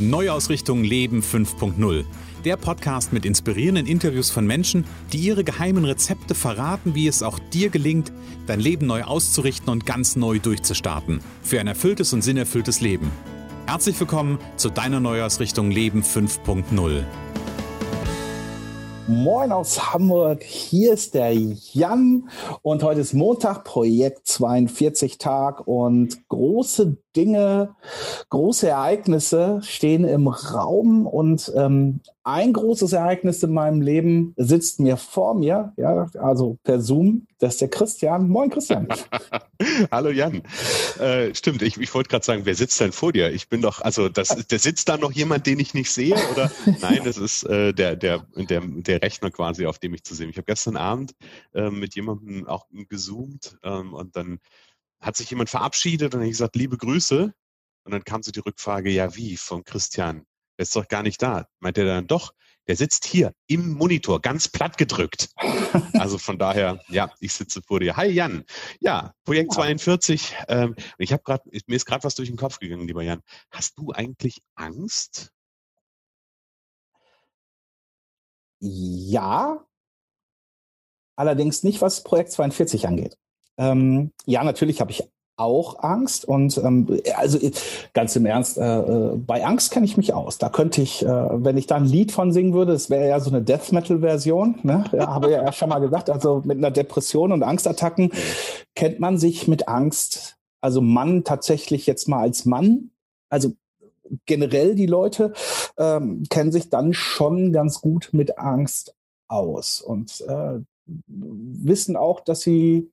Neuausrichtung Leben 5.0. Der Podcast mit inspirierenden Interviews von Menschen, die ihre geheimen Rezepte verraten, wie es auch dir gelingt, dein Leben neu auszurichten und ganz neu durchzustarten. Für ein erfülltes und sinnerfülltes Leben. Herzlich willkommen zu deiner Neuausrichtung Leben 5.0. Moin aus Hamburg, hier ist der Jan und heute ist Montag, Projekt 42 Tag und große Dinge, große Ereignisse stehen im Raum und ähm, ein großes Ereignis in meinem Leben sitzt mir vor mir, ja, also per Zoom, das ist der Christian. Moin Christian. Hallo Jan. Äh, stimmt, ich, ich wollte gerade sagen, wer sitzt denn vor dir? Ich bin doch, also das, der sitzt da noch jemand, den ich nicht sehe? Oder nein, das ist äh, der, der, der, der Rechner quasi, auf dem ich zu sehen. Ich habe gestern Abend äh, mit jemandem auch gezoomt ähm, und dann hat sich jemand verabschiedet und ich gesagt, liebe Grüße. Und dann kam so die Rückfrage, ja wie, von Christian? Der ist doch gar nicht da. Meint er dann doch, der sitzt hier im Monitor, ganz platt gedrückt. Also von daher, ja, ich sitze vor dir. Hi Jan. Ja, Projekt 42. Ähm, ich habe gerade, mir ist gerade was durch den Kopf gegangen, lieber Jan. Hast du eigentlich Angst? Ja, allerdings nicht, was Projekt 42 angeht. Ähm, ja, natürlich habe ich auch Angst und ähm, also ganz im Ernst, äh, äh, bei Angst kenne ich mich aus. Da könnte ich, äh, wenn ich da ein Lied von singen würde, das wäre ja so eine Death Metal Version, ne? ja, habe ja schon mal gesagt. Also mit einer Depression und Angstattacken kennt man sich mit Angst. Also Mann tatsächlich jetzt mal als Mann, also generell die Leute ähm, kennen sich dann schon ganz gut mit Angst aus und äh, wissen auch, dass sie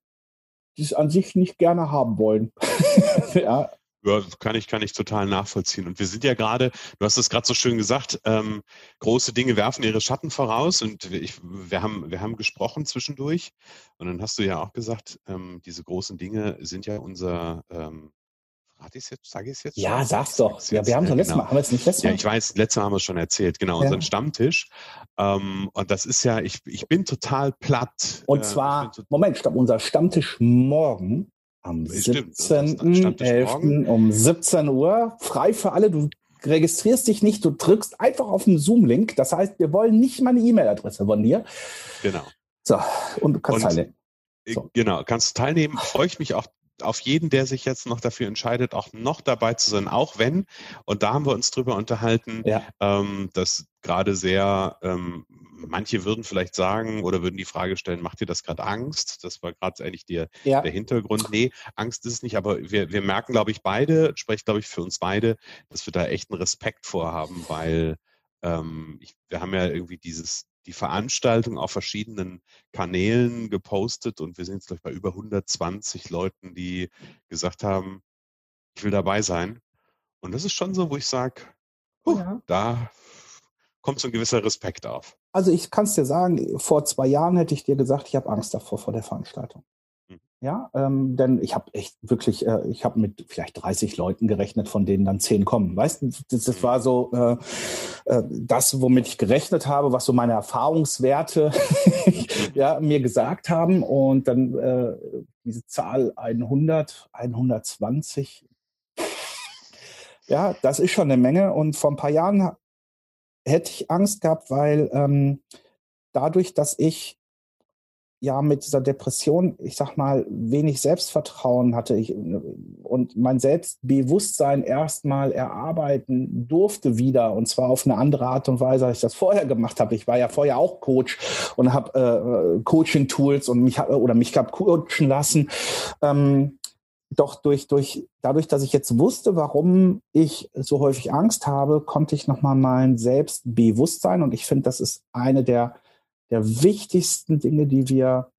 die es an sich nicht gerne haben wollen. ja. Ja, kann ich, kann ich total nachvollziehen. Und wir sind ja gerade, du hast es gerade so schön gesagt, ähm, große Dinge werfen ihre Schatten voraus und ich, wir, haben, wir haben gesprochen zwischendurch und dann hast du ja auch gesagt, ähm, diese großen Dinge sind ja unser, ähm, Rate ich jetzt, sage ich es jetzt? Ja, schon? sag's doch. Ja, wir haben es ja, letztes genau. Mal, haben wir es nicht letztes Mal? Ja, ich weiß, letztes Mal haben wir es schon erzählt, genau, ja. unseren Stammtisch. Ähm, und das ist ja, ich, ich bin total platt. Und äh, zwar, Moment, stopp, unser Stammtisch morgen am 17.11. um 17 Uhr, frei für alle. Du registrierst dich nicht, du drückst einfach auf den Zoom-Link. Das heißt, wir wollen nicht mal eine E-Mail-Adresse von dir. Genau. So, und du kannst und, teilnehmen. So. Genau, kannst teilnehmen. Freue ich mich auch auf jeden, der sich jetzt noch dafür entscheidet, auch noch dabei zu sein, auch wenn, und da haben wir uns drüber unterhalten, ja. ähm, dass gerade sehr, ähm, manche würden vielleicht sagen oder würden die Frage stellen, macht dir das gerade Angst? Das war gerade eigentlich der, ja. der Hintergrund. Nee, Angst ist es nicht, aber wir, wir merken, glaube ich, beide, spreche glaube ich für uns beide, dass wir da echt einen Respekt vorhaben, weil ähm, ich, wir haben ja irgendwie dieses, die Veranstaltung auf verschiedenen Kanälen gepostet und wir sind jetzt, glaube ich, bei über 120 Leuten, die gesagt haben, ich will dabei sein. Und das ist schon so, wo ich sage, ja. da kommt so ein gewisser Respekt auf. Also ich kann es dir sagen, vor zwei Jahren hätte ich dir gesagt, ich habe Angst davor vor der Veranstaltung. Ja, ähm, denn ich habe echt wirklich, äh, ich habe mit vielleicht 30 Leuten gerechnet, von denen dann 10 kommen. Weißt du, das, das, war so äh, äh, das, womit ich gerechnet habe, was so meine Erfahrungswerte ja, mir gesagt haben. Und dann äh, diese Zahl 100, 120. Ja, das ist schon eine Menge. Und vor ein paar Jahren hätte ich Angst gehabt, weil ähm, dadurch, dass ich ja mit dieser Depression, ich sag mal, wenig Selbstvertrauen hatte ich und mein Selbstbewusstsein erstmal erarbeiten durfte wieder und zwar auf eine andere Art und Weise, als ich das vorher gemacht habe. Ich war ja vorher auch Coach und habe äh, Coaching-Tools und mich oder mich hab coachen lassen. Ähm, doch durch, durch, dadurch, dass ich jetzt wusste, warum ich so häufig Angst habe, konnte ich nochmal mein Selbstbewusstsein und ich finde, das ist eine der der wichtigsten Dinge, die wir,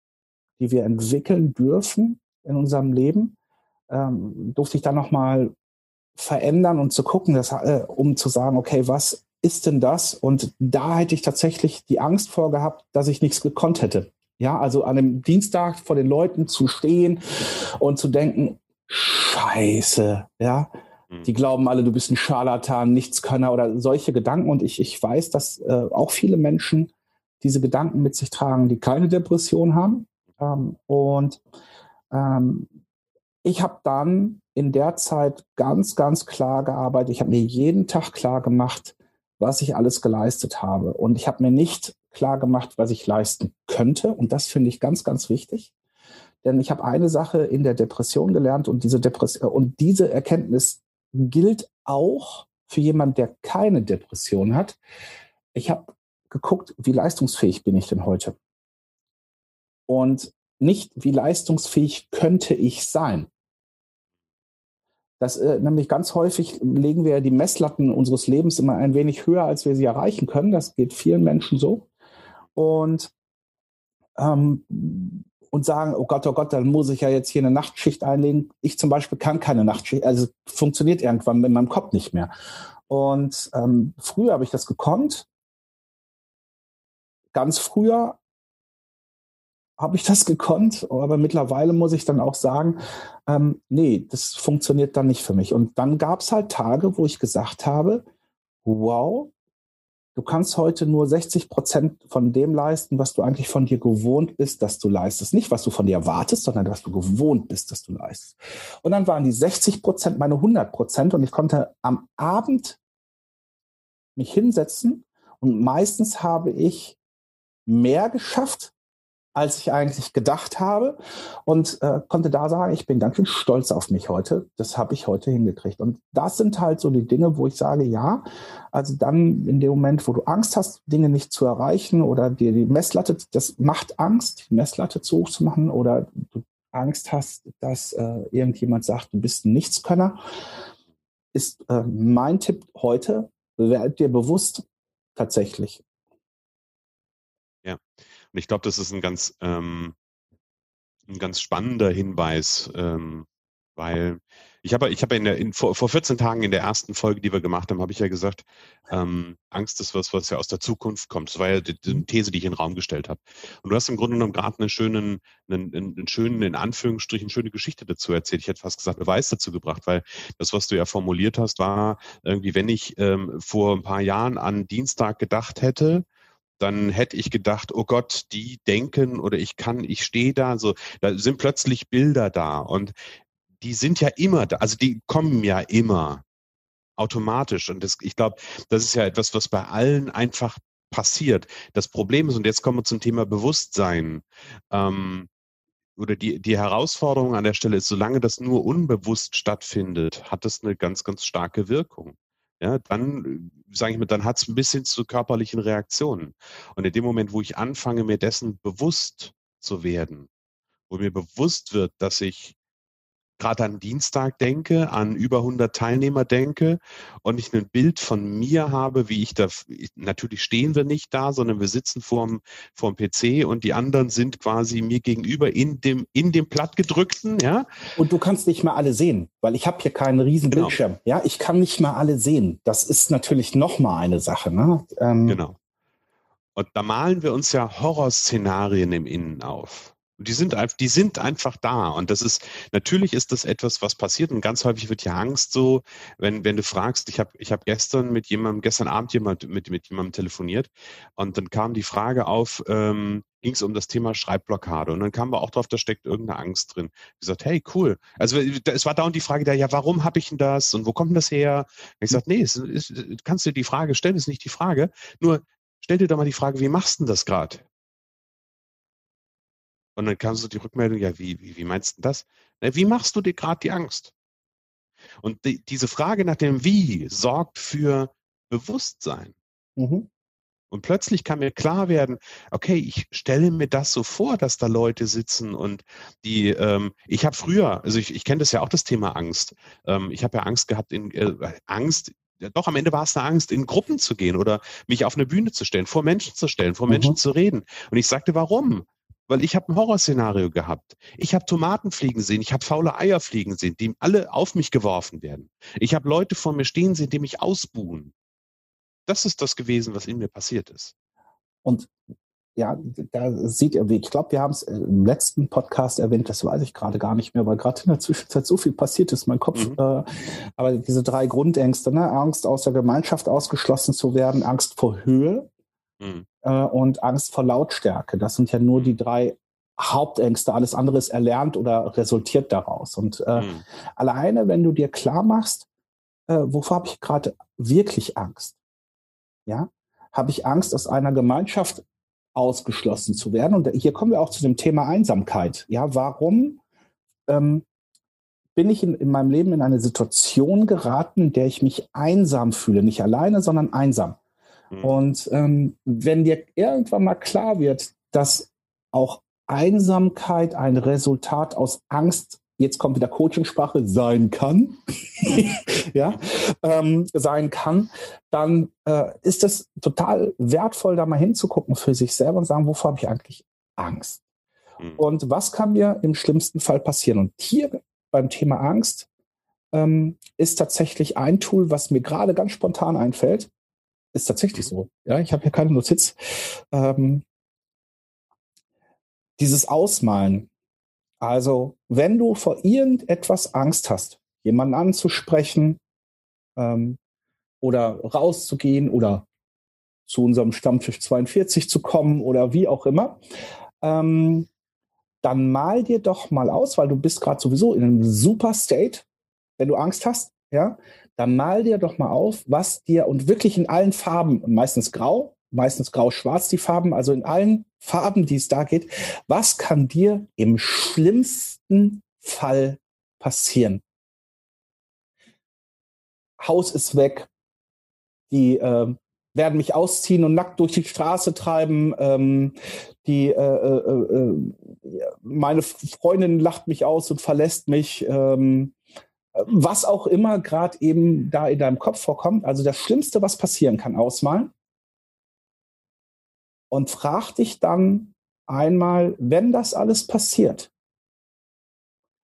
die wir entwickeln dürfen in unserem Leben, ähm, durfte ich dann nochmal verändern und zu gucken, dass, äh, um zu sagen, okay, was ist denn das? Und da hätte ich tatsächlich die Angst vor gehabt, dass ich nichts gekonnt hätte. Ja, also an einem Dienstag vor den Leuten zu stehen und zu denken, Scheiße, ja, mhm. die glauben alle, du bist ein Scharlatan, Nichtskönner oder solche Gedanken. Und ich, ich weiß, dass äh, auch viele Menschen diese Gedanken mit sich tragen, die keine Depression haben. Ähm, und ähm, ich habe dann in der Zeit ganz, ganz klar gearbeitet. Ich habe mir jeden Tag klar gemacht, was ich alles geleistet habe. Und ich habe mir nicht klar gemacht, was ich leisten könnte. Und das finde ich ganz, ganz wichtig. Denn ich habe eine Sache in der Depression gelernt und diese Depression und diese Erkenntnis gilt auch für jemanden, der keine Depression hat. Ich habe geguckt, wie leistungsfähig bin ich denn heute? Und nicht, wie leistungsfähig könnte ich sein? Das äh, nämlich ganz häufig legen wir die Messlatten unseres Lebens immer ein wenig höher, als wir sie erreichen können. Das geht vielen Menschen so. Und ähm, und sagen, oh Gott, oh Gott, dann muss ich ja jetzt hier eine Nachtschicht einlegen. Ich zum Beispiel kann keine Nachtschicht, also funktioniert irgendwann in meinem Kopf nicht mehr. Und ähm, früher habe ich das gekonnt. Ganz früher habe ich das gekonnt, aber mittlerweile muss ich dann auch sagen, ähm, nee, das funktioniert dann nicht für mich. Und dann gab es halt Tage, wo ich gesagt habe, wow, du kannst heute nur 60 Prozent von dem leisten, was du eigentlich von dir gewohnt bist, dass du leistest. Nicht, was du von dir erwartest, sondern was du gewohnt bist, dass du leistest. Und dann waren die 60 Prozent meine 100 Prozent und ich konnte am Abend mich hinsetzen und meistens habe ich mehr geschafft, als ich eigentlich gedacht habe und äh, konnte da sagen, ich bin ganz schön stolz auf mich heute. Das habe ich heute hingekriegt. Und das sind halt so die Dinge, wo ich sage, ja, also dann in dem Moment, wo du Angst hast, Dinge nicht zu erreichen oder dir die Messlatte, das macht Angst, die Messlatte zu hoch zu machen oder du Angst hast, dass äh, irgendjemand sagt, du bist ein Nichtskönner, ist äh, mein Tipp heute, werd dir bewusst tatsächlich, und ich glaube, das ist ein ganz, ähm, ein ganz spannender Hinweis, ähm, weil ich habe, ich habe in der, in, vor, vor 14 Tagen in der ersten Folge, die wir gemacht haben, habe ich ja gesagt, ähm, Angst ist was, was ja aus der Zukunft kommt. Das war ja die, die mhm. These, die ich in den Raum gestellt habe. Und du hast im Grunde genommen gerade einen schönen, einen, einen schönen, in Anführungsstrichen, schöne Geschichte dazu erzählt. Ich hätte fast gesagt, Beweis dazu gebracht, weil das, was du ja formuliert hast, war irgendwie, wenn ich ähm, vor ein paar Jahren an Dienstag gedacht hätte, dann hätte ich gedacht, oh Gott, die denken oder ich kann, ich stehe da, so, da sind plötzlich Bilder da und die sind ja immer da, also die kommen ja immer automatisch. Und das, ich glaube, das ist ja etwas, was bei allen einfach passiert. Das Problem ist, und jetzt kommen wir zum Thema Bewusstsein, ähm, oder die, die Herausforderung an der Stelle ist, solange das nur unbewusst stattfindet, hat das eine ganz, ganz starke Wirkung ja, dann sage ich mir, dann hat es ein bisschen zu körperlichen Reaktionen. Und in dem Moment, wo ich anfange, mir dessen bewusst zu werden, wo mir bewusst wird, dass ich gerade an Dienstag denke, an über 100 Teilnehmer denke und ich ein Bild von mir habe, wie ich da, natürlich stehen wir nicht da, sondern wir sitzen vorm, vorm PC und die anderen sind quasi mir gegenüber in dem, in dem plattgedrückten, ja. Und du kannst nicht mal alle sehen, weil ich habe hier keinen riesen genau. Bildschirm, ja. Ich kann nicht mal alle sehen. Das ist natürlich nochmal eine Sache, ne? Ähm, genau. Und da malen wir uns ja Horrorszenarien im Innen auf. Die sind, die sind einfach da. Und das ist, natürlich ist das etwas, was passiert. Und ganz häufig wird ja Angst so, wenn, wenn du fragst, ich habe ich hab gestern mit jemandem, gestern Abend jemand, mit, mit jemandem telefoniert und dann kam die Frage auf, ähm, ging es um das Thema Schreibblockade. Und dann kam wir auch drauf, da steckt irgendeine Angst drin. Ich gesagt, hey, cool. Also es war dauernd die Frage da, ja, warum habe ich denn das und wo kommt denn das her? Und ich sagte, nee, es ist, kannst du die Frage stellen, ist nicht die Frage. Nur stell dir doch mal die Frage, wie machst du denn das gerade? Und dann kam so die Rückmeldung, ja, wie, wie, wie meinst du das? Na, wie machst du dir gerade die Angst? Und die, diese Frage nach dem Wie sorgt für Bewusstsein. Mhm. Und plötzlich kann mir klar werden, okay, ich stelle mir das so vor, dass da Leute sitzen und die, ähm, ich habe früher, also ich, ich kenne das ja auch das Thema Angst. Ähm, ich habe ja Angst gehabt in äh, Angst, ja, doch am Ende war es eine Angst, in Gruppen zu gehen oder mich auf eine Bühne zu stellen, vor Menschen zu stellen, vor mhm. Menschen zu reden. Und ich sagte, warum? Weil ich habe ein Horrorszenario gehabt. Ich habe Tomaten fliegen sehen, ich habe faule Eier fliegen sehen, die alle auf mich geworfen werden. Ich habe Leute vor mir stehen sehen, die mich ausbuhen. Das ist das gewesen, was in mir passiert ist. Und ja, da sieht ihr, ich glaube, wir haben es im letzten Podcast erwähnt, das weiß ich gerade gar nicht mehr, weil gerade in der Zwischenzeit so viel passiert ist, mein Kopf. Mhm. Äh, aber diese drei Grundängste, ne? Angst aus der Gemeinschaft ausgeschlossen zu werden, Angst vor Höhe, mhm. äh, und Angst vor Lautstärke. Das sind ja nur die drei Hauptängste. Alles andere ist erlernt oder resultiert daraus. Und äh, mhm. alleine, wenn du dir klar machst, äh, wovor habe ich gerade wirklich Angst? Ja, habe ich Angst, aus einer Gemeinschaft ausgeschlossen zu werden? Und hier kommen wir auch zu dem Thema Einsamkeit. Ja, warum ähm, bin ich in, in meinem Leben in eine Situation geraten, in der ich mich einsam fühle? Nicht alleine, sondern einsam. Mhm. Und ähm, wenn dir irgendwann mal klar wird, dass auch Einsamkeit ein Resultat aus Angst, jetzt kommt wieder Coachingsprache, sein kann, ja, ähm, sein kann, dann äh, ist es total wertvoll, da mal hinzugucken für sich selber und sagen, wovor habe ich eigentlich Angst? Mhm. Und was kann mir im schlimmsten Fall passieren? Und hier beim Thema Angst ähm, ist tatsächlich ein Tool, was mir gerade ganz spontan einfällt. Ist tatsächlich so. Ja, ich habe hier keine Notiz. Ähm, dieses Ausmalen. Also, wenn du vor irgendetwas Angst hast, jemanden anzusprechen ähm, oder rauszugehen oder zu unserem Stammtisch 42 zu kommen oder wie auch immer, ähm, dann mal dir doch mal aus, weil du bist gerade sowieso in einem super State, wenn du Angst hast, ja, dann mal dir doch mal auf, was dir und wirklich in allen Farben, meistens grau, meistens grau-schwarz die Farben, also in allen Farben, die es da geht. Was kann dir im schlimmsten Fall passieren? Haus ist weg, die äh, werden mich ausziehen und nackt durch die Straße treiben. Ähm, die, äh, äh, äh meine Freundin lacht mich aus und verlässt mich. Ähm, was auch immer gerade eben da in deinem Kopf vorkommt. Also das Schlimmste, was passieren kann, ausmalen und frag dich dann einmal, wenn das alles passiert,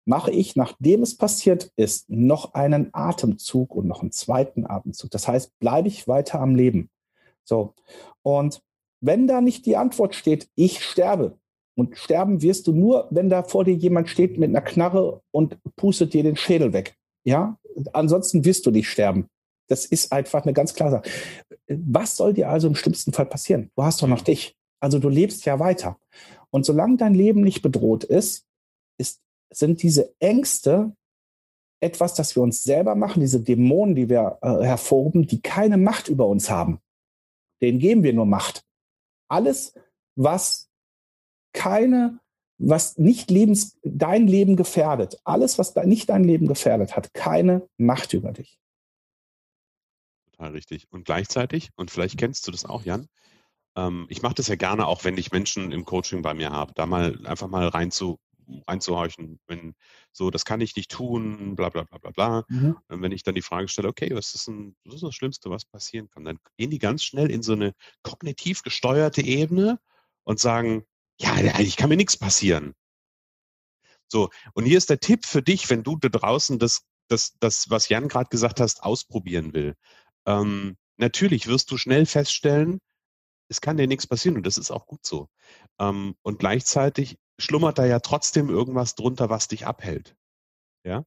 mache ich, nachdem es passiert ist, noch einen Atemzug und noch einen zweiten Atemzug. Das heißt, bleibe ich weiter am Leben. So. Und wenn da nicht die Antwort steht, ich sterbe, und sterben wirst du nur, wenn da vor dir jemand steht mit einer Knarre und pustet dir den Schädel weg. Ja, ansonsten wirst du nicht sterben. Das ist einfach eine ganz klare Sache. Was soll dir also im schlimmsten Fall passieren? Du hast doch noch dich. Also du lebst ja weiter. Und solange dein Leben nicht bedroht ist, ist sind diese Ängste etwas, das wir uns selber machen, diese Dämonen, die wir äh, hervorrufen, die keine Macht über uns haben. Denen geben wir nur Macht. Alles, was keine, was nicht lebens, dein Leben gefährdet, alles, was nicht dein Leben gefährdet, hat keine Macht über dich total richtig. Und gleichzeitig, und vielleicht kennst du das auch, Jan, ähm, ich mache das ja gerne auch, wenn ich Menschen im Coaching bei mir habe, da mal einfach mal rein zu, reinzuhorchen, wenn so, das kann ich nicht tun, bla bla bla bla bla. Mhm. Und wenn ich dann die Frage stelle, okay, was ist, denn, was ist das Schlimmste, was passieren kann, dann gehen die ganz schnell in so eine kognitiv gesteuerte Ebene und sagen, ja, eigentlich kann mir nichts passieren. So, und hier ist der Tipp für dich, wenn du da draußen das, das, das was Jan gerade gesagt hast, ausprobieren will. Ähm, natürlich wirst du schnell feststellen, es kann dir nichts passieren und das ist auch gut so. Ähm, und gleichzeitig schlummert da ja trotzdem irgendwas drunter, was dich abhält. Ja.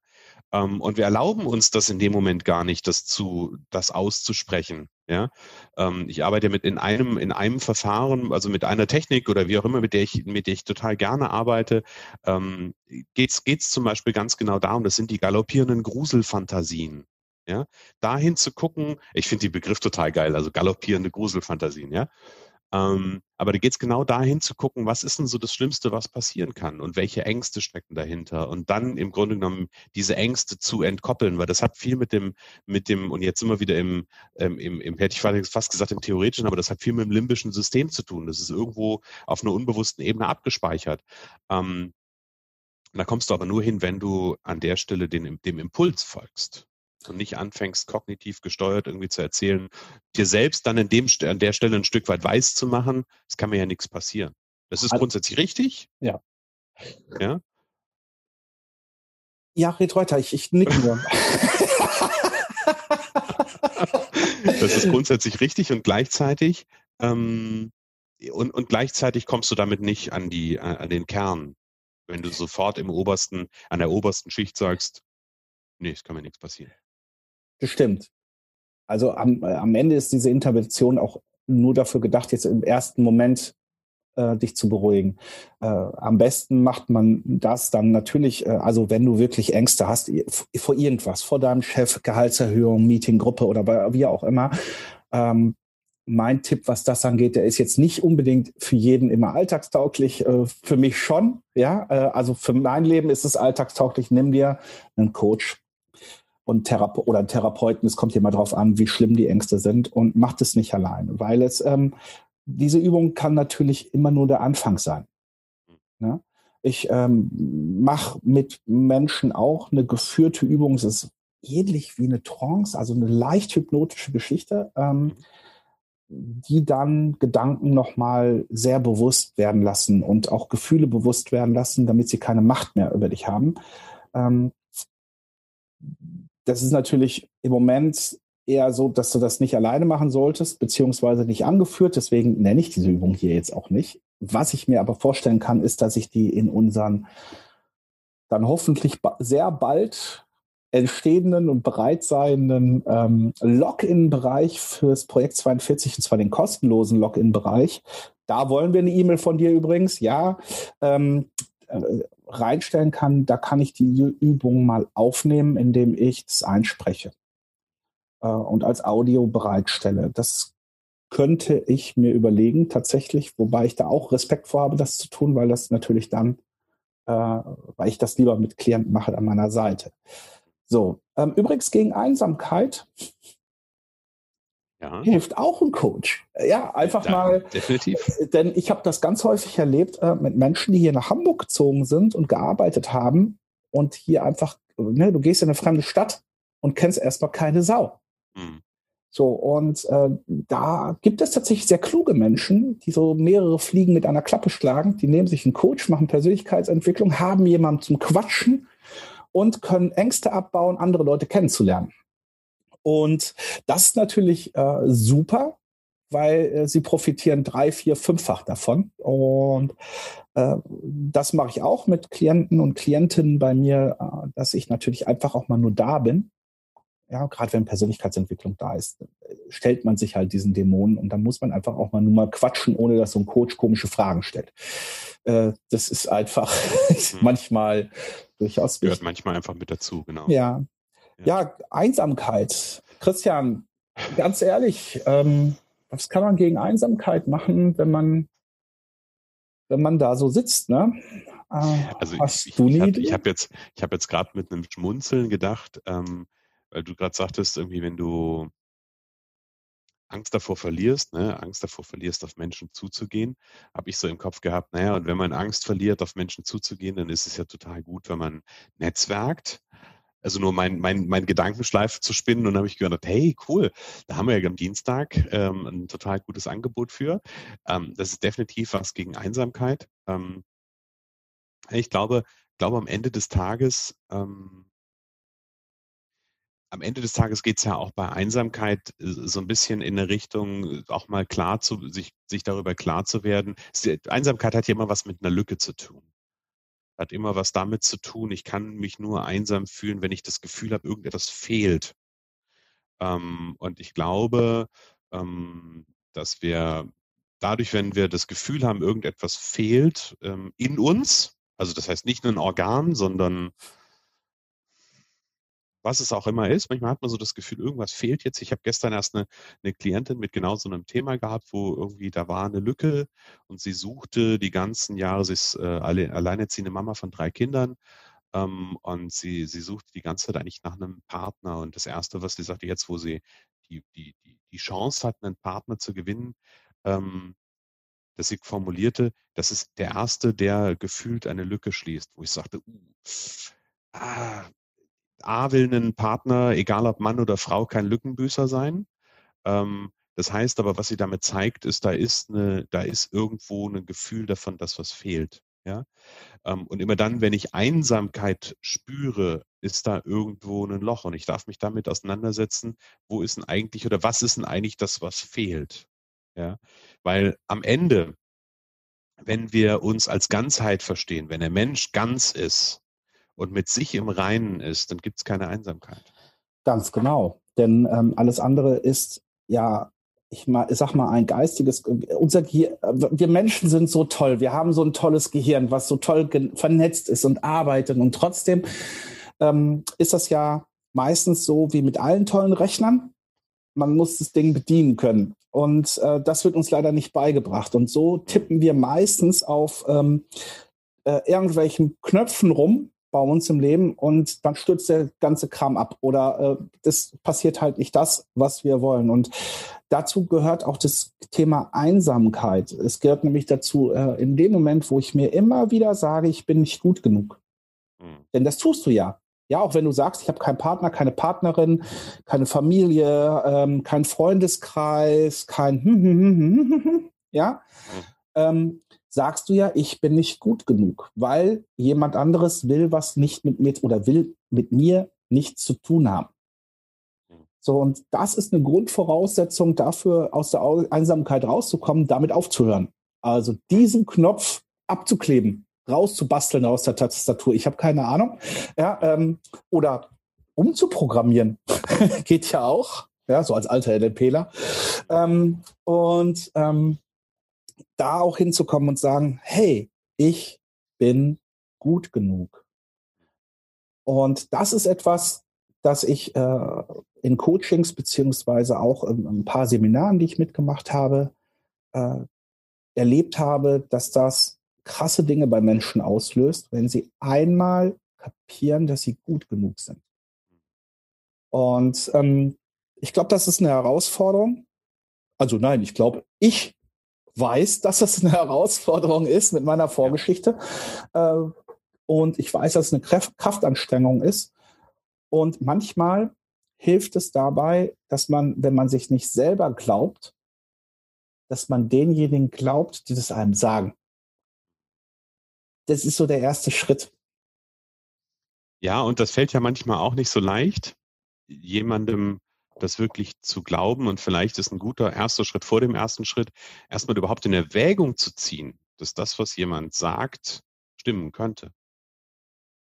Ähm, und wir erlauben uns das in dem Moment gar nicht, das zu, das auszusprechen. Ja. Ähm, ich arbeite mit in einem, in einem Verfahren, also mit einer Technik oder wie auch immer, mit der ich, mit der ich total gerne arbeite, ähm, geht es zum Beispiel ganz genau darum, das sind die galoppierenden Gruselfantasien. Ja, dahin zu gucken, ich finde den Begriff total geil, also galoppierende Gruselfantasien, ja. Ähm, aber da geht es genau dahin zu gucken, was ist denn so das Schlimmste, was passieren kann und welche Ängste stecken dahinter und dann im Grunde genommen diese Ängste zu entkoppeln, weil das hat viel mit dem, mit dem, und jetzt sind wir wieder im, ähm, im, im, hätte ich fast gesagt im Theoretischen, aber das hat viel mit dem limbischen System zu tun. Das ist irgendwo auf einer unbewussten Ebene abgespeichert. Ähm, da kommst du aber nur hin, wenn du an der Stelle den, dem Impuls folgst und nicht anfängst, kognitiv gesteuert irgendwie zu erzählen, dir selbst dann in dem, an der Stelle ein Stück weit weiß zu machen, es kann mir ja nichts passieren. Das ist also, grundsätzlich richtig. Ja. Ja. Ja, red weiter, ich, ich nicke nur. das ist grundsätzlich richtig und gleichzeitig ähm, und, und gleichzeitig kommst du damit nicht an die an den Kern, wenn du sofort im obersten an der obersten Schicht sagst, nee, es kann mir nichts passieren. Bestimmt. Also am, äh, am Ende ist diese Intervention auch nur dafür gedacht, jetzt im ersten Moment äh, dich zu beruhigen. Äh, am besten macht man das dann natürlich, äh, also wenn du wirklich Ängste hast vor irgendwas, vor deinem Chef, Gehaltserhöhung, Meetinggruppe oder bei, wie auch immer. Ähm, mein Tipp, was das angeht, der ist jetzt nicht unbedingt für jeden immer alltagstauglich. Äh, für mich schon, ja. Äh, also für mein Leben ist es alltagstauglich. Nimm dir einen Coach und Therape oder Therapeuten. Es kommt hier mal drauf an, wie schlimm die Ängste sind und macht es nicht alleine, weil es ähm, diese Übung kann natürlich immer nur der Anfang sein. Ne? Ich ähm, mache mit Menschen auch eine geführte Übung. Es ist ähnlich wie eine Trance, also eine leicht hypnotische Geschichte, ähm, die dann Gedanken nochmal sehr bewusst werden lassen und auch Gefühle bewusst werden lassen, damit sie keine Macht mehr über dich haben. Ähm, das ist natürlich im Moment eher so, dass du das nicht alleine machen solltest, beziehungsweise nicht angeführt. Deswegen nenne ich diese Übung hier jetzt auch nicht. Was ich mir aber vorstellen kann, ist, dass ich die in unseren dann hoffentlich sehr bald entstehenden und bereitseienden ähm, Login-Bereich fürs Projekt 42, und zwar den kostenlosen Login-Bereich. Da wollen wir eine E-Mail von dir übrigens, ja, ähm, äh, reinstellen kann. Da kann ich diese Übung mal aufnehmen, indem ich es einspreche äh, und als Audio bereitstelle. Das könnte ich mir überlegen tatsächlich, wobei ich da auch Respekt vorhabe, das zu tun, weil das natürlich dann, äh, weil ich das lieber mit Klienten mache an meiner Seite. So, ähm, übrigens gegen Einsamkeit ja. hilft auch ein Coach. Ja, einfach ja, mal. Definitiv. Äh, denn ich habe das ganz häufig erlebt äh, mit Menschen, die hier nach Hamburg gezogen sind und gearbeitet haben und hier einfach, ne, du gehst in eine fremde Stadt und kennst erstmal keine Sau. Mhm. So, und äh, da gibt es tatsächlich sehr kluge Menschen, die so mehrere Fliegen mit einer Klappe schlagen. Die nehmen sich einen Coach, machen Persönlichkeitsentwicklung, haben jemanden zum Quatschen und können Ängste abbauen, andere Leute kennenzulernen. Und das ist natürlich äh, super, weil äh, sie profitieren drei, vier, fünffach davon. Und äh, das mache ich auch mit Klienten und Klientinnen bei mir, äh, dass ich natürlich einfach auch mal nur da bin ja, gerade wenn Persönlichkeitsentwicklung da ist, stellt man sich halt diesen Dämonen und dann muss man einfach auch mal nur mal quatschen, ohne dass so ein Coach komische Fragen stellt. Äh, das ist einfach mhm. manchmal durchaus Gehört manchmal einfach mit dazu, genau. Ja. Ja, Einsamkeit. Christian, ganz ehrlich, ähm, was kann man gegen Einsamkeit machen, wenn man, wenn man da so sitzt, ne? Äh, also ich, ich, ich, habe jetzt, ich habe jetzt gerade mit einem Schmunzeln gedacht, ähm, weil du gerade sagtest, irgendwie, wenn du Angst davor verlierst, ne, Angst davor verlierst, auf Menschen zuzugehen, habe ich so im Kopf gehabt, naja, und wenn man Angst verliert, auf Menschen zuzugehen, dann ist es ja total gut, wenn man netzwerkt. Also nur mein, mein, mein Gedankenschleife zu spinnen und habe ich gedacht, hey, cool, da haben wir ja am Dienstag ähm, ein total gutes Angebot für. Ähm, das ist definitiv was gegen Einsamkeit. Ähm, ich glaube, glaube am Ende des Tages ähm, am Ende des Tages geht es ja auch bei Einsamkeit äh, so ein bisschen in eine Richtung, äh, auch mal klar zu, sich, sich darüber klar zu werden. Einsamkeit hat ja immer was mit einer Lücke zu tun. Hat immer was damit zu tun, ich kann mich nur einsam fühlen, wenn ich das Gefühl habe, irgendetwas fehlt. Ähm, und ich glaube, ähm, dass wir dadurch, wenn wir das Gefühl haben, irgendetwas fehlt ähm, in uns, also das heißt nicht nur ein Organ, sondern was es auch immer ist. Manchmal hat man so das Gefühl, irgendwas fehlt jetzt. Ich habe gestern erst eine, eine Klientin mit genau so einem Thema gehabt, wo irgendwie da war eine Lücke und sie suchte die ganzen Jahre, sie ist äh, alle, alleinerziehende Mama von drei Kindern ähm, und sie, sie suchte die ganze Zeit eigentlich nach einem Partner. Und das Erste, was sie sagte, jetzt, wo sie die, die, die, die Chance hat, einen Partner zu gewinnen, ähm, dass sie formulierte, das ist der Erste, der gefühlt eine Lücke schließt, wo ich sagte, uh, ah, A will ein Partner, egal ob Mann oder Frau, kein Lückenbüßer sein. Ähm, das heißt aber, was sie damit zeigt, ist, da ist eine, da ist irgendwo ein Gefühl davon, dass was fehlt. Ja? Ähm, und immer dann, wenn ich Einsamkeit spüre, ist da irgendwo ein Loch und ich darf mich damit auseinandersetzen, wo ist denn eigentlich oder was ist denn eigentlich das, was fehlt? Ja? Weil am Ende, wenn wir uns als Ganzheit verstehen, wenn der Mensch ganz ist, und mit sich im Reinen ist, dann gibt es keine Einsamkeit. Ganz genau. Denn ähm, alles andere ist ja ich mal, sag mal, ein geistiges, unser Gehirn, wir Menschen sind so toll, wir haben so ein tolles Gehirn, was so toll vernetzt ist und arbeitet und trotzdem ähm, ist das ja meistens so wie mit allen tollen Rechnern. Man muss das Ding bedienen können. Und äh, das wird uns leider nicht beigebracht. Und so tippen wir meistens auf ähm, äh, irgendwelchen Knöpfen rum bei uns im Leben und dann stürzt der ganze Kram ab. Oder äh, das passiert halt nicht das, was wir wollen. Und dazu gehört auch das Thema Einsamkeit. Es gehört nämlich dazu, äh, in dem Moment, wo ich mir immer wieder sage, ich bin nicht gut genug. Mhm. Denn das tust du ja. Ja, auch wenn du sagst, ich habe keinen Partner, keine Partnerin, keine Familie, ähm, kein Freundeskreis, kein ja, ähm, sagst du ja, ich bin nicht gut genug, weil jemand anderes will was nicht mit mir oder will mit mir nichts zu tun haben. So, und das ist eine Grundvoraussetzung dafür, aus der Einsamkeit rauszukommen, damit aufzuhören. Also diesen Knopf abzukleben rauszubasteln aus der Tastatur. Ich habe keine Ahnung. Ja, ähm, oder umzuprogrammieren. Geht ja auch. Ja, so als alter NLPler. Ähm, und ähm, da auch hinzukommen und sagen, hey, ich bin gut genug. Und das ist etwas, das ich äh, in Coachings beziehungsweise auch in, in, ein paar Seminaren, die ich mitgemacht habe, äh, erlebt habe, dass das krasse Dinge bei Menschen auslöst, wenn sie einmal kapieren, dass sie gut genug sind. Und ähm, ich glaube, das ist eine Herausforderung. Also nein, ich glaube, ich weiß, dass das eine Herausforderung ist mit meiner Vorgeschichte. Äh, und ich weiß, dass es eine Kraft Kraftanstrengung ist. Und manchmal hilft es dabei, dass man, wenn man sich nicht selber glaubt, dass man denjenigen glaubt, die das einem sagen das ist so der erste Schritt. Ja, und das fällt ja manchmal auch nicht so leicht, jemandem das wirklich zu glauben. Und vielleicht ist ein guter erster Schritt vor dem ersten Schritt, erstmal überhaupt in Erwägung zu ziehen, dass das, was jemand sagt, stimmen könnte.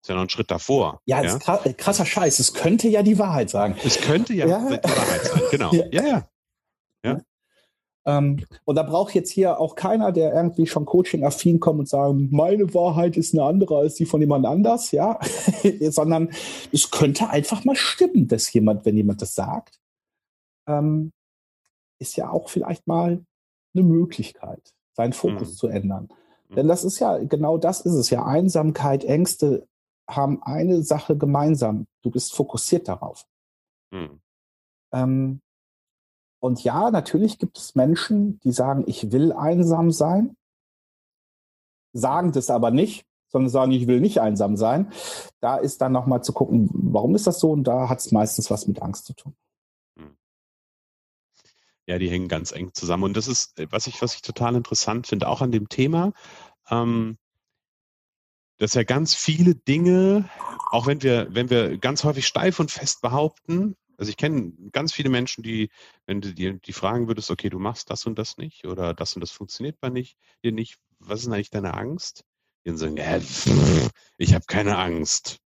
Ist ja noch ein Schritt davor. Ja, ja? Ist krasser Scheiß. Es könnte ja die Wahrheit sagen. Es könnte ja, ja. die Wahrheit sein, genau. Ja, ja. ja. ja. Ähm, und da braucht jetzt hier auch keiner, der irgendwie schon Coaching-affin kommt und sagt, meine Wahrheit ist eine andere als die von jemand anders, ja, sondern es könnte einfach mal stimmen, dass jemand, wenn jemand das sagt, ähm, ist ja auch vielleicht mal eine Möglichkeit, seinen Fokus mhm. zu ändern. Mhm. Denn das ist ja, genau das ist es ja. Einsamkeit, Ängste haben eine Sache gemeinsam. Du bist fokussiert darauf. Mhm. Ähm, und ja, natürlich gibt es Menschen, die sagen, ich will einsam sein, sagen das aber nicht, sondern sagen, ich will nicht einsam sein. Da ist dann nochmal zu gucken, warum ist das so? Und da hat es meistens was mit Angst zu tun. Ja, die hängen ganz eng zusammen. Und das ist, äh, was ich, was ich total interessant finde, auch an dem Thema, ähm, dass ja ganz viele Dinge, auch wenn wir, wenn wir ganz häufig steif und fest behaupten, also ich kenne ganz viele Menschen, die, wenn du dir die fragen würdest, okay, du machst das und das nicht oder das und das funktioniert bei nicht, dir nicht, was ist denn eigentlich deine Angst? Die sagen, pff, ich habe keine Angst.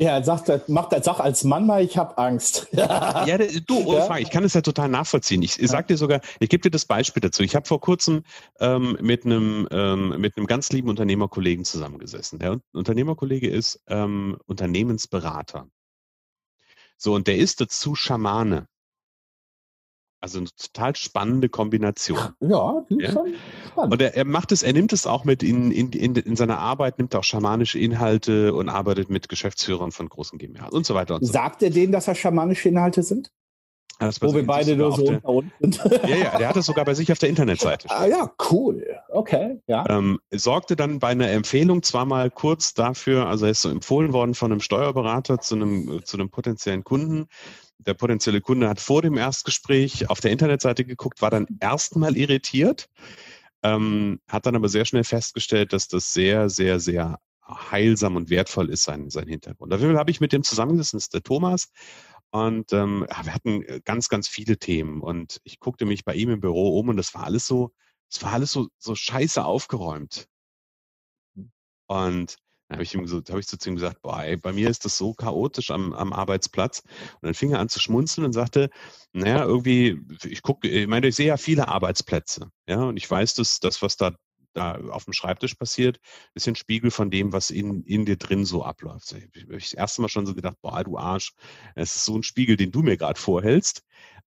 Ja, er sagt, macht er, sag als Mann mal, ich habe Angst. ja, du, ja? ich kann es ja total nachvollziehen. Ich, ich sag dir sogar, ich gebe dir das Beispiel dazu. Ich habe vor kurzem ähm, mit einem ähm, mit einem ganz lieben Unternehmerkollegen zusammengesessen. Der Unternehmerkollege ist ähm, Unternehmensberater. So, und der ist dazu Schamane. Also eine total spannende Kombination. Ja, die ja? schon spannend. Und er, er, macht es, er nimmt es auch mit in, in, in, in seiner Arbeit, nimmt auch schamanische Inhalte und arbeitet mit Geschäftsführern von großen GmbH und so weiter und so Sagt er denen, dass das schamanische Inhalte sind? Wo wir beide nur so unter uns sind. Ja, ja, der hat es sogar bei sich auf der Internetseite. Ah ja, cool. Okay, ja. Ähm, sorgte dann bei einer Empfehlung zwar mal kurz dafür, also er ist so empfohlen worden von einem Steuerberater zu einem, zu einem potenziellen Kunden. Der potenzielle Kunde hat vor dem Erstgespräch auf der Internetseite geguckt, war dann erstmal irritiert, ähm, hat dann aber sehr schnell festgestellt, dass das sehr, sehr, sehr heilsam und wertvoll ist, sein, sein Hintergrund. Dafür habe ich mit dem zusammengesessen, das ist der Thomas, und ähm, wir hatten äh, ganz, ganz viele Themen. Und ich guckte mich bei ihm im Büro um und das war alles so, es war alles so, so scheiße aufgeräumt. Und Dann habe ich habe ich zu ihm gesagt, boah, ey, bei mir ist das so chaotisch am, am Arbeitsplatz. Und dann fing er an zu schmunzeln und sagte, naja, irgendwie, ich gucke, ich meine, ich sehe ja viele Arbeitsplätze, ja, und ich weiß, dass das, was da da auf dem Schreibtisch passiert, ist ein Spiegel von dem, was in, in dir drin so abläuft. Ich habe das erste Mal schon so gedacht, boah, du Arsch, es ist so ein Spiegel, den du mir gerade vorhältst.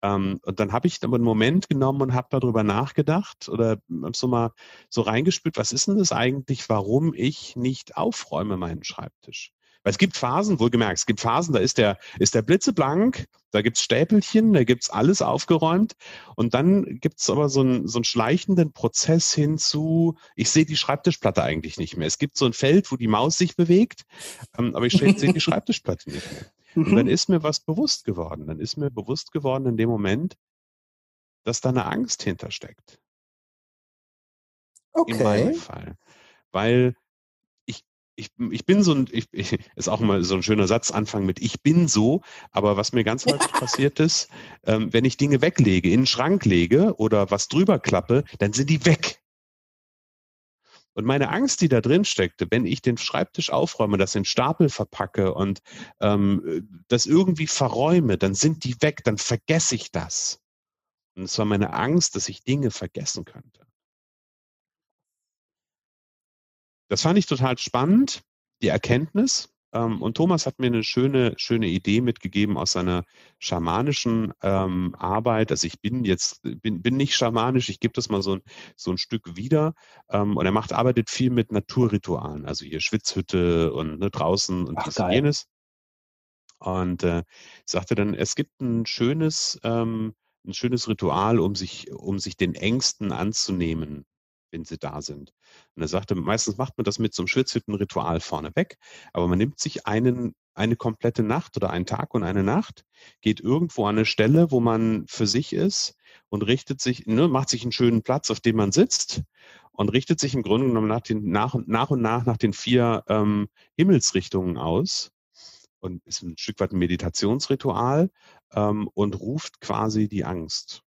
Ähm, und dann habe ich aber einen Moment genommen und habe darüber nachgedacht oder so mal so reingespült, was ist denn das eigentlich, warum ich nicht aufräume meinen Schreibtisch? Weil es gibt Phasen, wohlgemerkt, es gibt Phasen, da ist der, ist der blitzeblank, da gibt's Stäpelchen, da gibt's alles aufgeräumt. Und dann gibt's aber so einen, so einen schleichenden Prozess hinzu, ich sehe die Schreibtischplatte eigentlich nicht mehr. Es gibt so ein Feld, wo die Maus sich bewegt, ähm, aber ich sehe die Schreibtischplatte nicht mehr. Und dann mhm. ist mir was bewusst geworden. Dann ist mir bewusst geworden in dem Moment, dass da eine Angst hintersteckt. Okay. In meinem Fall. Weil ich, ich bin so ein, ich, ich, ist auch mal so ein schöner Satz, Anfang mit ich bin so, aber was mir ganz häufig passiert ist, ähm, wenn ich Dinge weglege, in den Schrank lege oder was drüber klappe, dann sind die weg. Und meine Angst, die da drin steckte, wenn ich den Schreibtisch aufräume, das in Stapel verpacke und ähm, das irgendwie verräume, dann sind die weg, dann vergesse ich das. Und es war meine Angst, dass ich Dinge vergessen könnte. Das fand ich total spannend, die Erkenntnis. Ähm, und Thomas hat mir eine schöne, schöne Idee mitgegeben aus seiner schamanischen ähm, Arbeit. Also ich bin jetzt, bin, bin nicht schamanisch, ich gebe das mal so ein, so ein Stück wieder. Ähm, und er macht, arbeitet viel mit Naturritualen, also hier Schwitzhütte und ne, draußen und das jenes. Und äh, sagte dann, es gibt ein schönes, ähm, ein schönes Ritual, um sich, um sich den Ängsten anzunehmen wenn sie da sind. Und er sagte, meistens macht man das mit so einem Schwitzhüttenritual vorneweg, aber man nimmt sich einen, eine komplette Nacht oder einen Tag und eine Nacht, geht irgendwo an eine Stelle, wo man für sich ist und richtet sich, ne, macht sich einen schönen Platz, auf dem man sitzt und richtet sich im Grunde genommen nach, den, nach, nach und nach nach den vier ähm, Himmelsrichtungen aus und ist ein Stück weit ein Meditationsritual ähm, und ruft quasi die Angst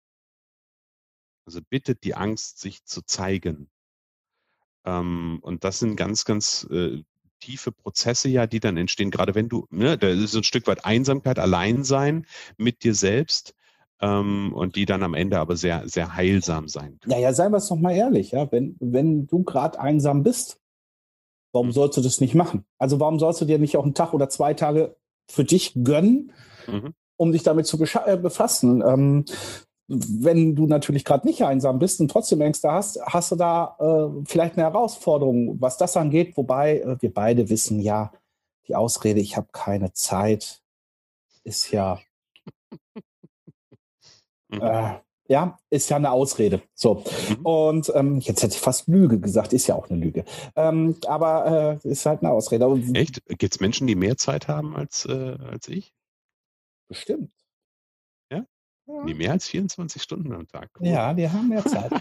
also bittet die Angst, sich zu zeigen. Ähm, und das sind ganz, ganz äh, tiefe Prozesse ja, die dann entstehen, gerade wenn du, ne, da ist ein Stück weit Einsamkeit, Alleinsein mit dir selbst ähm, und die dann am Ende aber sehr, sehr heilsam sein können. Naja, seien wir es doch mal ehrlich, ja, wenn, wenn du gerade einsam bist, warum mhm. sollst du das nicht machen? Also warum sollst du dir nicht auch einen Tag oder zwei Tage für dich gönnen, mhm. um dich damit zu äh, befassen? Ähm, wenn du natürlich gerade nicht einsam bist und trotzdem Ängste hast, hast du da äh, vielleicht eine Herausforderung, was das angeht. Wobei äh, wir beide wissen, ja, die Ausrede, ich habe keine Zeit, ist ja, mhm. äh, ja, ist ja eine Ausrede. So. Mhm. Und ähm, jetzt hätte ich fast Lüge gesagt, ist ja auch eine Lüge. Ähm, aber äh, ist halt eine Ausrede. Echt? Gibt es Menschen, die mehr Zeit haben als, äh, als ich? Bestimmt. Die mehr als 24 Stunden am Tag. Cool. Ja, die haben mehr Zeit.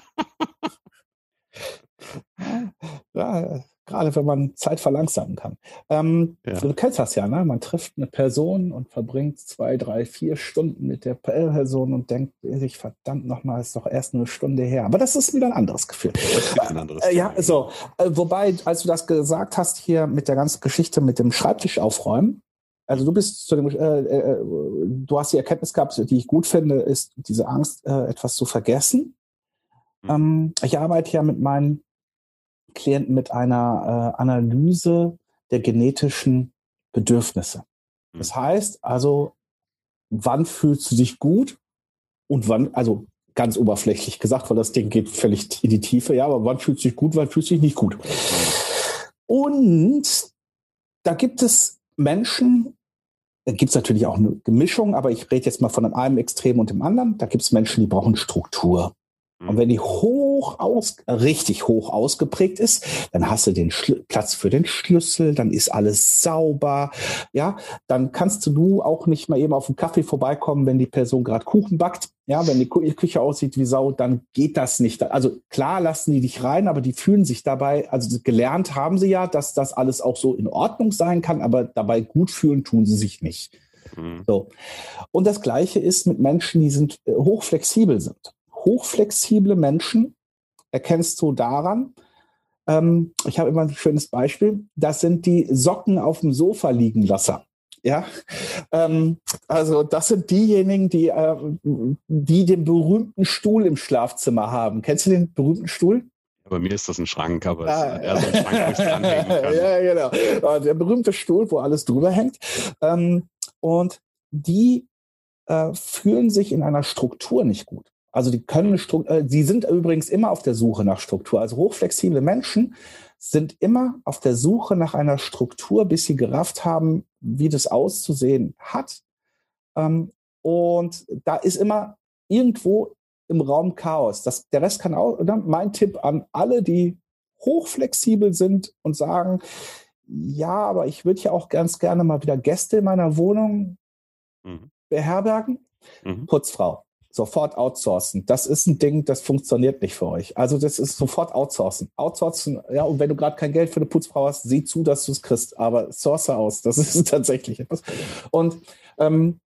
ja, gerade wenn man Zeit verlangsamen kann. Ähm, ja. Du kennst das ja, ne? Man trifft eine Person und verbringt zwei, drei, vier Stunden mit der Person und denkt sich, verdammt nochmal, ist doch erst eine Stunde her. Aber das ist wieder ein anderes Gefühl. Ein anderes äh, ja, so. Äh, wobei, als du das gesagt hast hier mit der ganzen Geschichte mit dem Schreibtisch aufräumen, also du bist zu dem, äh, äh, du hast die Erkenntnis gehabt, die ich gut finde, ist diese Angst, äh, etwas zu vergessen. Mhm. Ähm, ich arbeite ja mit meinen Klienten mit einer äh, Analyse der genetischen Bedürfnisse. Mhm. Das heißt also, wann fühlst du dich gut und wann, also ganz oberflächlich gesagt, weil das Ding geht völlig in die Tiefe, ja, aber wann fühlst du dich gut, wann fühlst du dich nicht gut? Mhm. Und da gibt es Menschen, gibt es natürlich auch eine Gemischung, aber ich rede jetzt mal von einem Extrem und dem anderen. Da gibt es Menschen, die brauchen Struktur. Und wenn die hoch aus, richtig hoch ausgeprägt ist, dann hast du den Schl Platz für den Schlüssel, dann ist alles sauber, ja, dann kannst du auch nicht mal eben auf den Kaffee vorbeikommen, wenn die Person gerade Kuchen backt, ja, wenn die Küche aussieht wie Sau, dann geht das nicht. Also klar lassen die dich rein, aber die fühlen sich dabei, also gelernt haben sie ja, dass das alles auch so in Ordnung sein kann, aber dabei gut fühlen tun sie sich nicht. Mhm. So. Und das Gleiche ist mit Menschen, die sind äh, hochflexibel sind hochflexible Menschen erkennst du daran, ähm, ich habe immer ein schönes Beispiel, das sind die Socken auf dem Sofa liegen Lasser. Ja, ähm, also das sind diejenigen, die, äh, die den berühmten Stuhl im Schlafzimmer haben. Kennst du den berühmten Stuhl? Bei mir ist das ein Schrank, aber ja, es ist eher so ein Schrank, wo ich dranhängen kann. ja, genau. Der berühmte Stuhl, wo alles drüber hängt. Ähm, und die äh, fühlen sich in einer Struktur nicht gut. Also die können Struktur, äh, sie sind übrigens immer auf der Suche nach Struktur. Also hochflexible Menschen sind immer auf der Suche nach einer Struktur, bis sie gerafft haben, wie das auszusehen hat. Ähm, und da ist immer irgendwo im Raum Chaos. Das, der Rest kann auch, oder? mein Tipp an alle, die hochflexibel sind und sagen, ja, aber ich würde ja auch ganz gerne mal wieder Gäste in meiner Wohnung mhm. beherbergen. Mhm. Putzfrau sofort outsourcen. Das ist ein Ding, das funktioniert nicht für euch. Also das ist sofort outsourcen. Outsourcen, ja, und wenn du gerade kein Geld für eine Putzfrau hast, sieh zu, dass du es kriegst. Aber source aus, das ist tatsächlich etwas. Und ähm,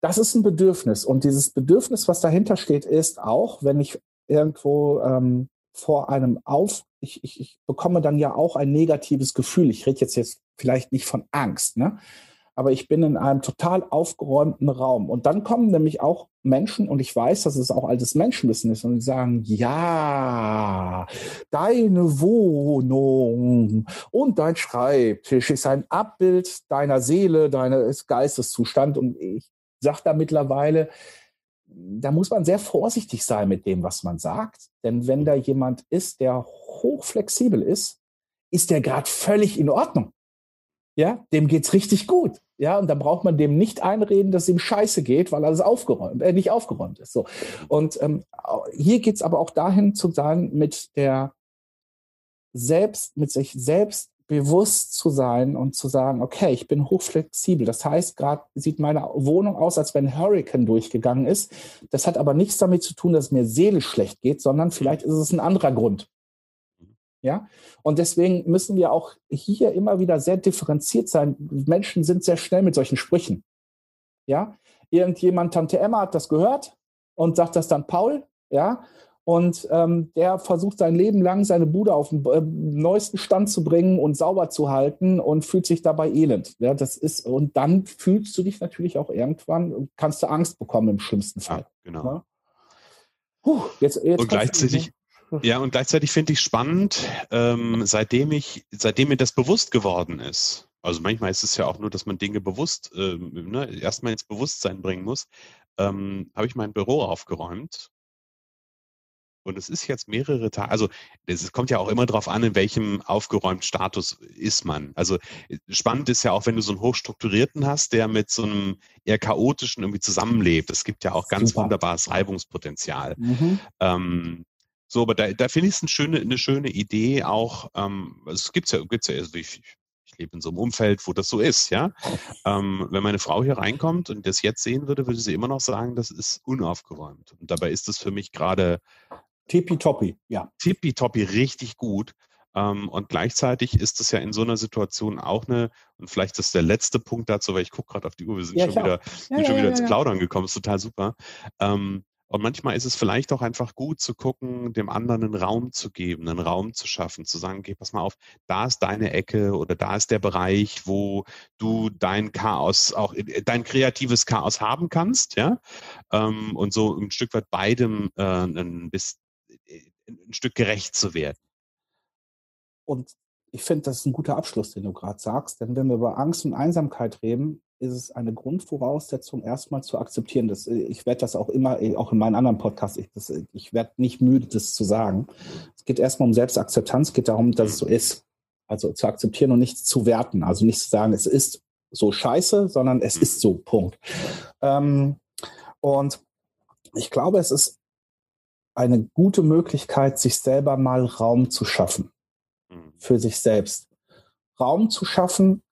das ist ein Bedürfnis. Und dieses Bedürfnis, was dahinter steht, ist auch, wenn ich irgendwo ähm, vor einem Auf, ich, ich, ich bekomme dann ja auch ein negatives Gefühl. Ich rede jetzt, jetzt vielleicht nicht von Angst, ne? Aber ich bin in einem total aufgeräumten Raum. Und dann kommen nämlich auch Menschen, und ich weiß, dass es auch altes Menschenwissen ist, und die sagen, ja, deine Wohnung und dein Schreibtisch ist ein Abbild deiner Seele, deines Geisteszustand. Und ich sage da mittlerweile, da muss man sehr vorsichtig sein mit dem, was man sagt. Denn wenn da jemand ist, der hochflexibel ist, ist der gerade völlig in Ordnung ja, dem geht's richtig gut. Ja, und da braucht man dem nicht einreden, dass es ihm scheiße geht, weil alles aufgeräumt, äh, nicht aufgeräumt ist. So. Und ähm, hier geht's aber auch dahin zu sein, mit der selbst, mit sich selbst bewusst zu sein und zu sagen, okay, ich bin hochflexibel. Das heißt, gerade sieht meine Wohnung aus, als wenn ein Hurricane durchgegangen ist. Das hat aber nichts damit zu tun, dass es mir seelisch schlecht geht, sondern vielleicht ist es ein anderer Grund. Ja, und deswegen müssen wir auch hier immer wieder sehr differenziert sein. Menschen sind sehr schnell mit solchen Sprüchen. Ja, irgendjemand, Tante Emma hat das gehört und sagt das dann Paul. Ja, und ähm, der versucht sein Leben lang seine Bude auf den äh, neuesten Stand zu bringen und sauber zu halten und fühlt sich dabei elend. Ja, das ist und dann fühlst du dich natürlich auch irgendwann kannst du Angst bekommen im schlimmsten Fall. Ja, genau. Ja? Puh, jetzt, jetzt und gleichzeitig ja, und gleichzeitig finde ich spannend, ähm, seitdem ich, seitdem mir das bewusst geworden ist. Also manchmal ist es ja auch nur, dass man Dinge bewusst, ähm, ne, erstmal ins Bewusstsein bringen muss. Ähm, habe ich mein Büro aufgeräumt. Und es ist jetzt mehrere Tage, also es kommt ja auch immer darauf an, in welchem aufgeräumten Status ist man. Also spannend ist ja auch, wenn du so einen hochstrukturierten hast, der mit so einem eher chaotischen irgendwie zusammenlebt. Es gibt ja auch ganz Super. wunderbares Reibungspotenzial. Mhm. Ähm, so, aber da, da finde ich es eine schöne, eine schöne Idee auch, ähm, also es gibt's ja, gibt's ja, also ich, ich lebe in so einem Umfeld, wo das so ist, ja. Ähm, wenn meine Frau hier reinkommt und das jetzt sehen würde, würde sie immer noch sagen, das ist unaufgeräumt. Und dabei ist es für mich gerade Tippitoppi, ja. Tippitoppi, richtig gut. Ähm, und gleichzeitig ist es ja in so einer Situation auch eine, und vielleicht ist der letzte Punkt dazu, weil ich gucke gerade auf die Uhr, wir sind ja, schon wieder, ja, ja, schon wieder ins Plaudern gekommen, ist total super. Ähm, und manchmal ist es vielleicht auch einfach gut zu gucken, dem anderen einen Raum zu geben, einen Raum zu schaffen, zu sagen, okay, pass mal auf, da ist deine Ecke oder da ist der Bereich, wo du dein Chaos, auch äh, dein kreatives Chaos haben kannst, ja. Ähm, und so ein Stück weit beidem äh, ein, bisschen, äh, ein Stück gerecht zu werden. Und ich finde, das ist ein guter Abschluss, den du gerade sagst, denn wenn wir über Angst und Einsamkeit reden, ist es eine Grundvoraussetzung, erstmal zu akzeptieren. Das, ich werde das auch immer, auch in meinen anderen Podcasts, ich, das, ich werde nicht müde, das zu sagen. Es geht erstmal um Selbstakzeptanz, es geht darum, dass es so ist. Also zu akzeptieren und nicht zu werten. Also nicht zu sagen, es ist so scheiße, sondern es ist so, Punkt. Ähm, und ich glaube, es ist eine gute Möglichkeit, sich selber mal Raum zu schaffen. Mhm. Für sich selbst. Raum zu schaffen,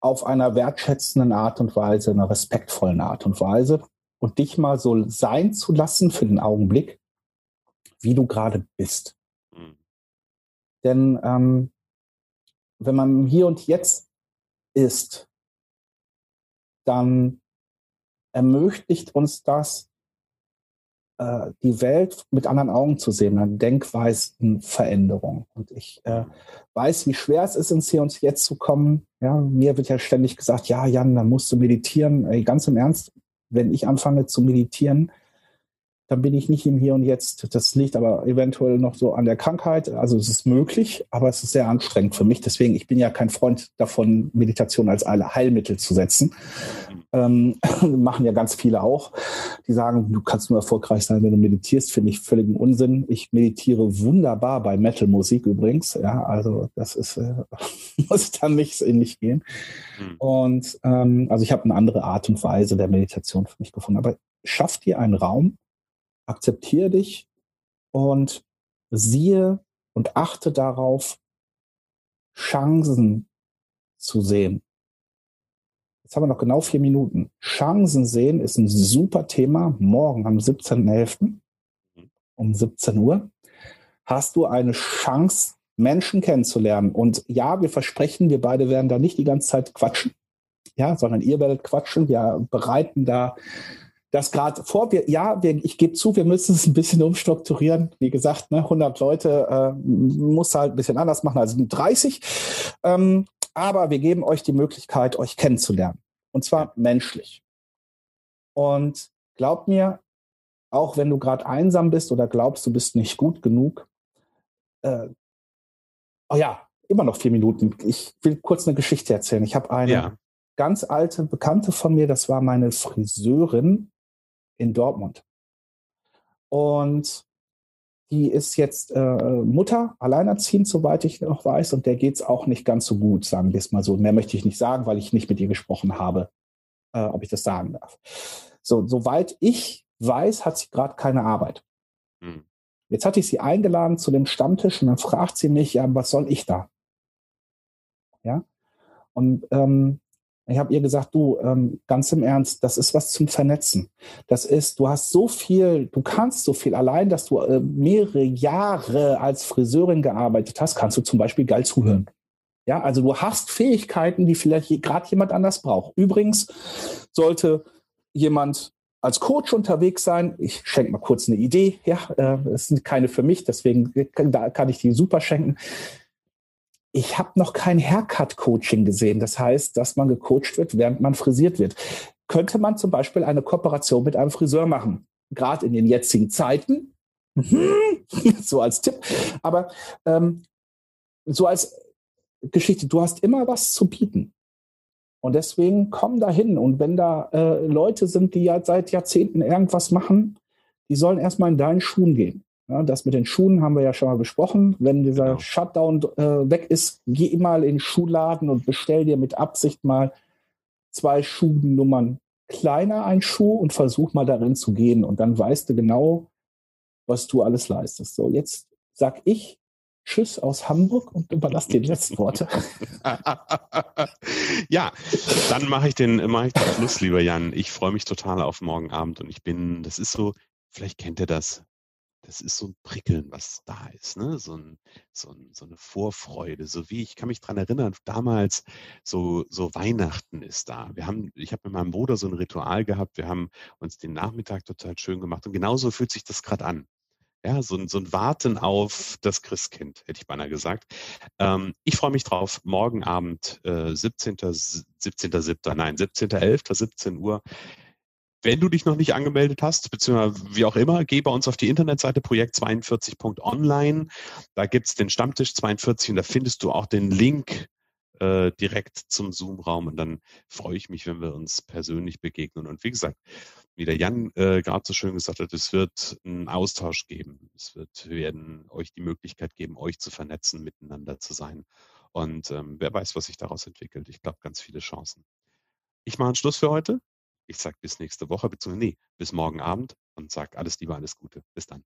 auf einer wertschätzenden Art und Weise, einer respektvollen Art und Weise und dich mal so sein zu lassen für den Augenblick, wie du gerade bist. Mhm. Denn ähm, wenn man hier und jetzt ist, dann ermöglicht uns das, äh, die Welt mit anderen Augen zu sehen, eine Denkweisenveränderung. Und ich äh, weiß, wie schwer es ist, ins Hier und Jetzt zu kommen. Ja, mir wird ja ständig gesagt, ja, Jan, da musst du meditieren. Ey, ganz im Ernst, wenn ich anfange zu meditieren, dann bin ich nicht im Hier und Jetzt. Das liegt aber eventuell noch so an der Krankheit. Also es ist möglich, aber es ist sehr anstrengend für mich. Deswegen, ich bin ja kein Freund davon, Meditation als Heilmittel zu setzen. Ähm, machen ja ganz viele auch. Die sagen, du kannst nur erfolgreich sein, wenn du meditierst. Finde ich völligen Unsinn. Ich meditiere wunderbar bei Metal-Musik übrigens. Ja, also das ist, äh, muss dann nicht ähnlich gehen. Mhm. Und ähm, also ich habe eine andere Art und Weise der Meditation für mich gefunden. Aber schaff dir einen Raum, akzeptiere dich und siehe und achte darauf, Chancen zu sehen. Jetzt haben wir noch genau vier Minuten. Chancen sehen ist ein super Thema. Morgen am 17.11. um 17 Uhr hast du eine Chance, Menschen kennenzulernen. Und ja, wir versprechen, wir beide werden da nicht die ganze Zeit quatschen, ja, sondern ihr werdet quatschen. Wir bereiten da das gerade vor. Wir, ja, wir, ich gebe zu, wir müssen es ein bisschen umstrukturieren. Wie gesagt, ne, 100 Leute äh, muss halt ein bisschen anders machen als 30. Ähm, aber wir geben euch die Möglichkeit, euch kennenzulernen. Und zwar menschlich. Und glaub mir, auch wenn du gerade einsam bist oder glaubst, du bist nicht gut genug, äh, oh ja, immer noch vier Minuten. Ich will kurz eine Geschichte erzählen. Ich habe eine ja. ganz alte Bekannte von mir, das war meine Friseurin, in Dortmund. Und die ist jetzt äh, Mutter, alleinerziehend, soweit ich noch weiß, und der geht es auch nicht ganz so gut, sagen wir es mal so. Mehr möchte ich nicht sagen, weil ich nicht mit ihr gesprochen habe, äh, ob ich das sagen darf. So, soweit ich weiß, hat sie gerade keine Arbeit. Hm. Jetzt hatte ich sie eingeladen zu dem Stammtisch und dann fragt sie mich, ja, was soll ich da? Ja. Und ähm, ich habe ihr gesagt, du, ähm, ganz im Ernst, das ist was zum Vernetzen. Das ist, du hast so viel, du kannst so viel. Allein, dass du äh, mehrere Jahre als Friseurin gearbeitet hast, kannst du zum Beispiel geil zuhören. Ja, also du hast Fähigkeiten, die vielleicht gerade jemand anders braucht. Übrigens sollte jemand als Coach unterwegs sein. Ich schenke mal kurz eine Idee. Ja, äh, es sind keine für mich, deswegen kann, da kann ich die super schenken ich habe noch kein Haircut-Coaching gesehen. Das heißt, dass man gecoacht wird, während man frisiert wird. Könnte man zum Beispiel eine Kooperation mit einem Friseur machen? Gerade in den jetzigen Zeiten. so als Tipp. Aber ähm, so als Geschichte, du hast immer was zu bieten. Und deswegen komm da hin. Und wenn da äh, Leute sind, die ja seit Jahrzehnten irgendwas machen, die sollen erstmal in deinen Schuhen gehen. Ja, das mit den Schuhen haben wir ja schon mal besprochen. Wenn dieser genau. Shutdown äh, weg ist, geh mal in den Schuhladen und bestell dir mit Absicht mal zwei Schuhnummern kleiner ein Schuh und versuch mal darin zu gehen. Und dann weißt du genau, was du alles leistest. So, jetzt sag ich Tschüss aus Hamburg und überlasse dir die letzten Worte. ja, dann mache ich den, mache ich den Schluss, lieber Jan. Ich freue mich total auf morgen Abend und ich bin, das ist so, vielleicht kennt ihr das das ist so ein Prickeln, was da ist, ne? so, ein, so, ein, so eine Vorfreude, so wie ich kann mich dran erinnern, damals so, so Weihnachten ist da. Wir haben, ich habe mit meinem Bruder so ein Ritual gehabt, wir haben uns den Nachmittag total schön gemacht und genauso fühlt sich das gerade an. Ja, so ein, so ein Warten auf das Christkind, hätte ich beinahe gesagt. Ähm, ich freue mich drauf. Morgen Abend, äh, 17. 17.7., nein, 17.11., 17 Uhr wenn du dich noch nicht angemeldet hast, beziehungsweise wie auch immer, geh bei uns auf die Internetseite projekt42.online. Da gibt es den Stammtisch 42 und da findest du auch den Link äh, direkt zum Zoom-Raum. Und dann freue ich mich, wenn wir uns persönlich begegnen. Und wie gesagt, wie der Jan äh, gerade so schön gesagt hat, es wird einen Austausch geben. Es wird werden euch die Möglichkeit geben, euch zu vernetzen, miteinander zu sein. Und ähm, wer weiß, was sich daraus entwickelt. Ich glaube, ganz viele Chancen. Ich mache einen Schluss für heute. Ich sage bis nächste Woche, beziehungsweise nee, bis morgen Abend und sage alles Liebe, alles Gute. Bis dann.